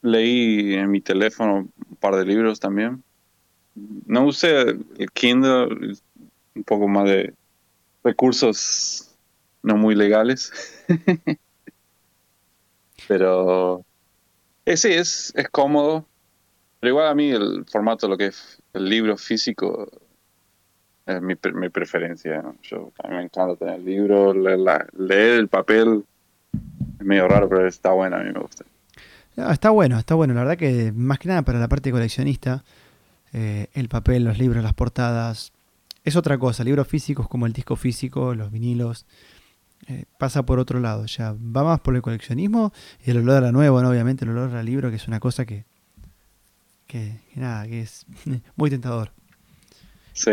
leí en mi teléfono un par de libros también. No usé el Kindle, un poco más de recursos no muy legales. Pero eh, sí, es, es cómodo. Pero igual a mí el formato, lo que es el libro físico, es mi, mi preferencia. Yo, a mí me encanta tener el libro, leer, leer, el papel. Es medio raro, pero está bueno, a mí me gusta. está bueno, está bueno. La verdad que más que nada para la parte coleccionista, eh, el papel, los libros, las portadas, es otra cosa. Libros físicos como el disco físico, los vinilos, eh, pasa por otro lado, ya va más por el coleccionismo y el olor a la nuevo, obviamente el olor al libro, que es una cosa que, que, nada, que es muy tentador. Sí.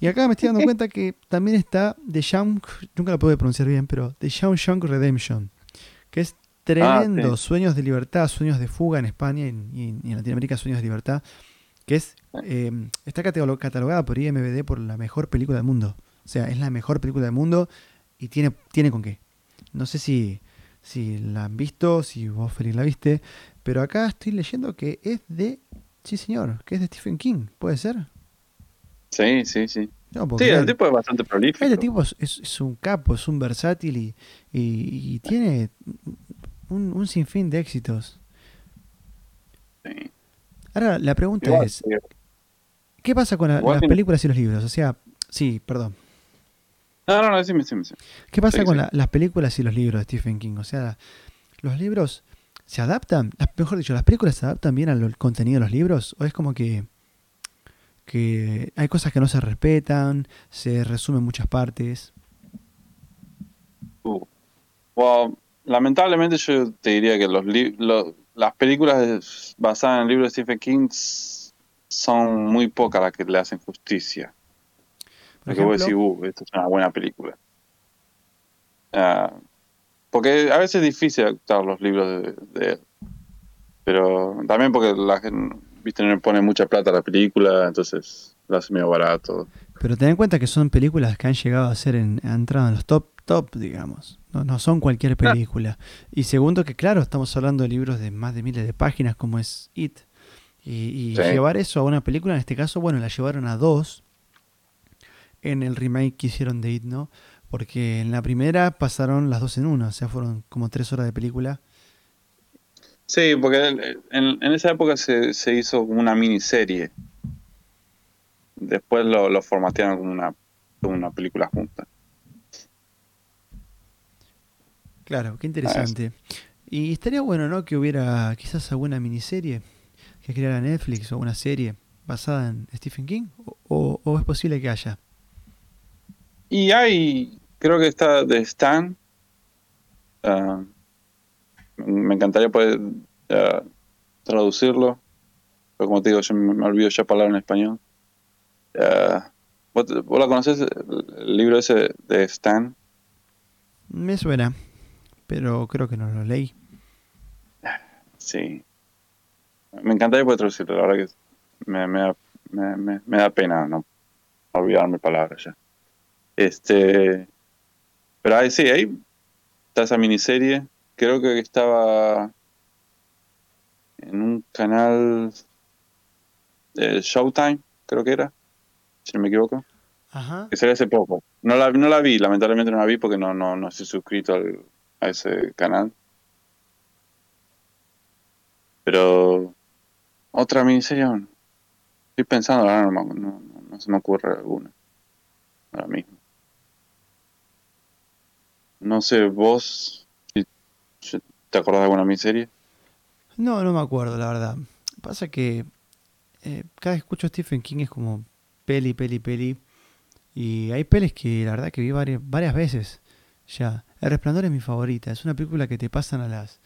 Y acá me estoy dando cuenta que también está The Young, nunca lo puedo pronunciar bien, pero The Young Young Redemption, que es tremendo, ah, Sueños de Libertad, Sueños de Fuga en España y, en Latinoamérica Sueños de Libertad, que es eh, está catalogada por IMBD por la mejor película del mundo. O sea, es la mejor película del mundo y tiene, tiene con qué. No sé si, si la han visto, si vos, Félix, la viste, pero acá estoy leyendo que es de, sí señor, que es de Stephen King, ¿puede ser? Sí, sí, sí. No, Sí, el tipo es bastante prolífico. este tipo es, es- es un capo, es un versátil y, y- y tiene un, un sinfín de éxitos. Sí. Ahora, la pregunta Igual, es, sí. ¿qué pasa con la- las películas y los libros? O sea, sí, perdón. No, no, no, decime, decime, decime. ¿Qué pasa Sí, con sí. la- las películas y los libros de Stephen King? O sea, ¿los libros se adaptan? Las- Mejor dicho, ¿las películas se adaptan bien al contenido de los libros? ¿O es como que, que hay cosas que no se respetan, se resumen muchas partes? Uh. Well, lamentablemente yo te diría que los las películas basadas en el libro de Stephen King son muy pocas las que le hacen justicia. Por Porque vos decís, uh, esta es una buena película. Ah, porque a veces es difícil adaptar los libros de, de él. Pero también porque la gente, viste, no le pone mucha plata a la película, entonces lo hace medio barato. pero ten en cuenta que son películas que han llegado a ser en, han entrado en los top, top, digamos. No, no son cualquier película. Y segundo que, claro, estamos hablando de libros de más de miles de páginas como es It. Y, y Sí. llevar eso a una película, en este caso, bueno, la llevaron a dos en el remake que hicieron de It, ¿no? Porque en la primera pasaron las dos en una, o sea, fueron como tres horas de película. Sí, porque en, en esa época se, se hizo como una miniserie. Después lo, lo formatearon como una, como una película junta. Claro, qué interesante. Y estaría bueno, ¿no? Que hubiera quizás alguna miniserie que creara Netflix o una serie basada en Stephen King. O, o- o es posible que haya. Y hay, creo que está de Stan. Ah, me encantaría poder ah, traducirlo. Pero como te digo, yo me, me olvido ya palabra en español. Ah, ¿vos, la conocés, el, libro ese de Stan? Me suena, pero creo que no lo leí. Sí. Me encantaría poder traducirlo, la verdad que me, me, da, me, da pena no olvidarme palabras ya. Este, pero ahí sí, ahí está esa miniserie. Creo que estaba en un canal de Showtime, creo que era, si no me equivoco, Ajá. que salió hace poco. No la, no la vi, lamentablemente no la vi porque no, no, no estoy suscrito al- a ese canal. Pero otra miniserie, aún. estoy pensando, ahora no, no, no- no se me ocurre alguna. Ahora mismo. No sé, vos, ¿te acordás de alguna miniserie? No, no me acuerdo, la verdad. Pasa que eh, cada vez que escucho a Stephen King es como peli, peli, peli. Y hay pelis que la verdad que vi varias, varias veces ya. El Resplandor es mi favorita. Es una película que te pasan a las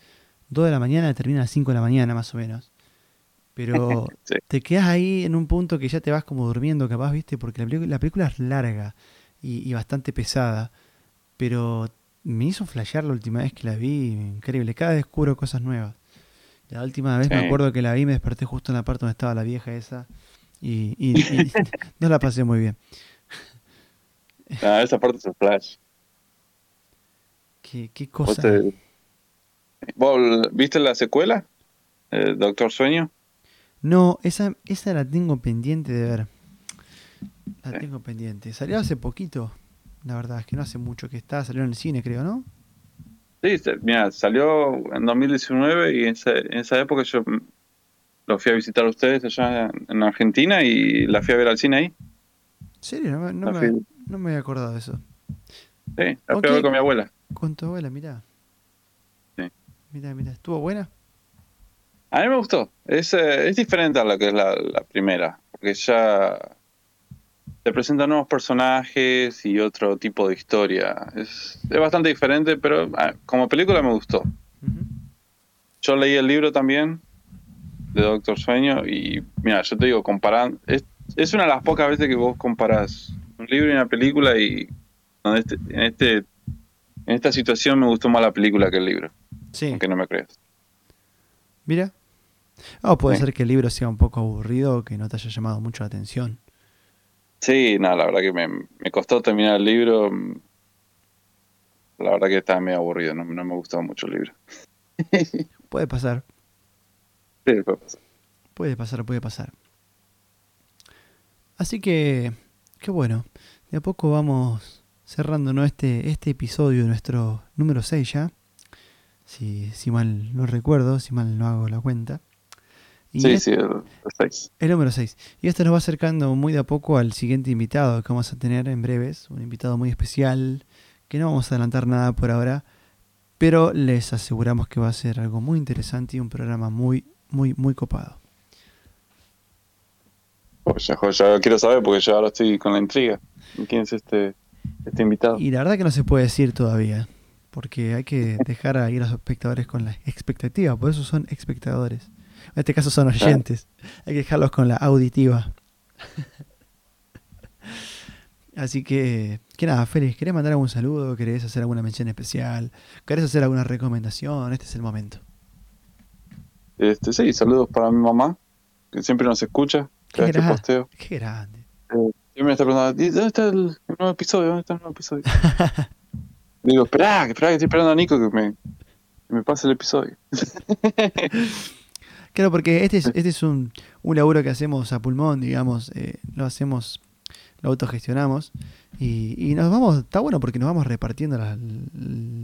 2 de la mañana y termina a las 5 de la mañana más o menos. Pero Sí. te quedas ahí en un punto que ya te vas como durmiendo capaz, ¿viste? Porque la, la película es larga y, y bastante pesada. Pero me hizo flashear la última vez que la vi. Increíble. Cada vez descubro cosas nuevas. La última vez me acuerdo que la vi me desperté justo en la parte donde estaba la vieja esa. Y, y- y no la pasé muy bien. Ah, esa parte es el flash. Qué, qué ¿Vos, cosa. te- vos viste la secuela? Eh, Doctor Sueño. No, esa, esa la tengo pendiente de ver. La Sí. tengo pendiente. Salió hace poquito. La verdad es que no hace mucho que está. Salió en el cine, creo, ¿no? Sí, mira, salió en 2019 y en esa, en esa época yo los fui a visitar a ustedes allá en, en Argentina y la fui a ver al cine ahí. ¿En serio? No, me- no me, no me había acordado de eso. sí, la ¿Con fui a ver con mi abuela. Con tu abuela, mirá. Sí. Mirá, mirá. ¿Estuvo buena? A mí me gustó. Es, eh, es diferente a la que es la, la primera, porque ya te presentan nuevos personajes y otro tipo de historia. Es, es bastante diferente, pero ah, como película me gustó. Yo leí el libro también de Doctor Sueño y mira, yo te digo, comparando, es, es una de las pocas veces que vos comparás un libro y una película y donde este- en este en esta situación me gustó más la película que el libro, Sí. aunque no me creas. Mira. O puede Sí. ser que el libro sea un poco aburrido o que no te haya llamado mucho la atención. Sí, no, la verdad que me, me costó terminar el libro. la verdad que estaba medio aburrido, no, no me gustaba mucho el libro. puede pasar. Sí, puede pasar. Puede pasar, puede pasar. Así que, qué bueno. De a poco vamos cerrando ¿no? este, este episodio, nuestro número 6 ya. Si, si mal no recuerdo, si mal no hago la cuenta. Sí, sí, el 6. El número 6. Y esto nos va acercando muy de a poco al siguiente invitado que vamos a tener en breves. Un invitado muy especial, que no vamos a adelantar nada por ahora, pero les aseguramos que va a ser algo muy interesante y un programa muy, muy, muy copado. Pues ya, ya quiero saber porque yo ahora estoy con la intriga. ¿Quién es este, este invitado? Y la verdad que no se puede decir todavía, porque hay que dejar a ir a los espectadores con la expectativa, por eso son espectadores. En este caso son oyentes, hay que dejarlos con la auditiva. Así que, que nada, Félix, ¿querés mandar algún saludo? ¿Querés hacer alguna mención especial? ¿Querés hacer alguna recomendación? Este es el momento. Este, sí, saludos para mi mamá, que siempre nos escucha. Qué, grande. Qué grande. Eh, siempre me está preguntando, ¿dónde está el, nuevo episodio? ¿Dónde está el nuevo episodio? Digo, espera, espera, que estoy esperando a Nico que me, que me pase el episodio. Claro, porque este es, este es un, un laburo que hacemos a pulmón, digamos, eh, lo hacemos lo autogestionamos y, y, nos vamos, está bueno porque nos vamos repartiendo las,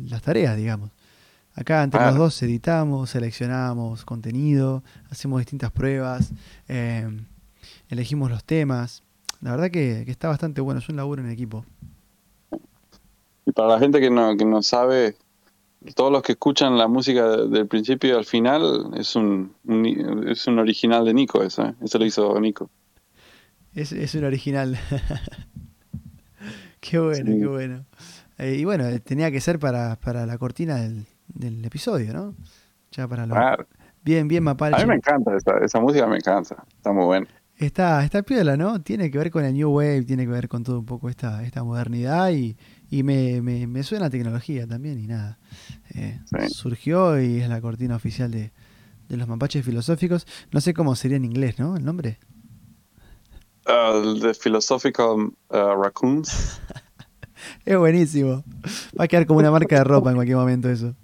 las tareas, digamos. Acá entre los dos editamos, seleccionamos contenido, hacemos distintas pruebas, eh, elegimos los temas. La verdad que, está bastante bueno, es un laburo en equipo. Y para la gente que no, que no sabe, todos los que escuchan la música del principio al final es un, es un original de Nico, eso, ¿eh? eso lo hizo Nico. Es, es un original. qué bueno, qué bueno. Eh, y bueno, tenía que ser para, para la cortina del, del episodio, ¿no? Ya para lo... Bien, bien Mapalche. A mí me encanta esa, esa música, me encanta. Está muy buena. Está, está piola, ¿no? Tiene que ver con el New Wave, tiene que ver con todo un poco esta, esta modernidad y, y me, me, me suena a tecnología también y nada. Eh, surgió y es la cortina oficial de, de, los mapaches filosóficos. No sé cómo sería en inglés, ¿no? El nombre. Uh, the Philosophical uh, Raccoons. es buenísimo. Va a quedar como una marca de ropa en cualquier momento eso.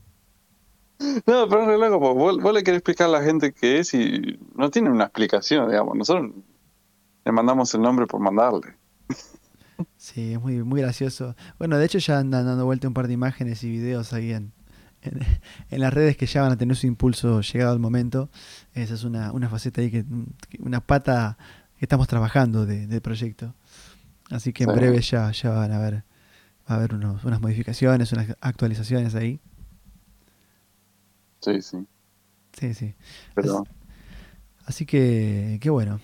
No, pero es loco, vos, vos, le querés explicar a la gente qué es y no tiene una explicación, digamos. Nosotros le mandamos el nombre por mandarle. Sí, es muy, muy gracioso. Bueno, de hecho ya andan dando vuelta un par de imágenes y videos ahí en, en, las redes que ya van a tener su impulso llegado al momento. Esa es una, una faceta ahí, que una pata que estamos trabajando de, del proyecto. Así que en breve ya, ya van a ver, va a haber unos, unas modificaciones, unas actualizaciones ahí. Sí, sí. Sí, sí. Así, que, qué bueno.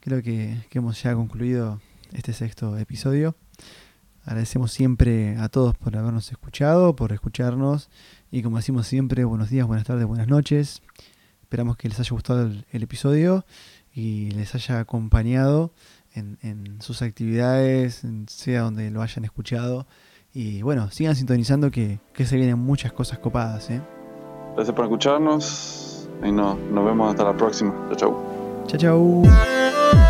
Creo que, hemos ya concluido este sexto episodio. Agradecemos siempre a todos por habernos escuchado, por escucharnos. Y como decimos siempre, buenos días, buenas tardes, buenas noches. Esperamos que les haya gustado el, episodio y les haya acompañado en, en sus actividades, sea donde lo hayan escuchado. Y bueno, sigan sintonizando que, que se vienen muchas cosas copadas. ¿eh? Gracias por escucharnos y no, nos vemos hasta la próxima. Chao, chao. Chao, chao.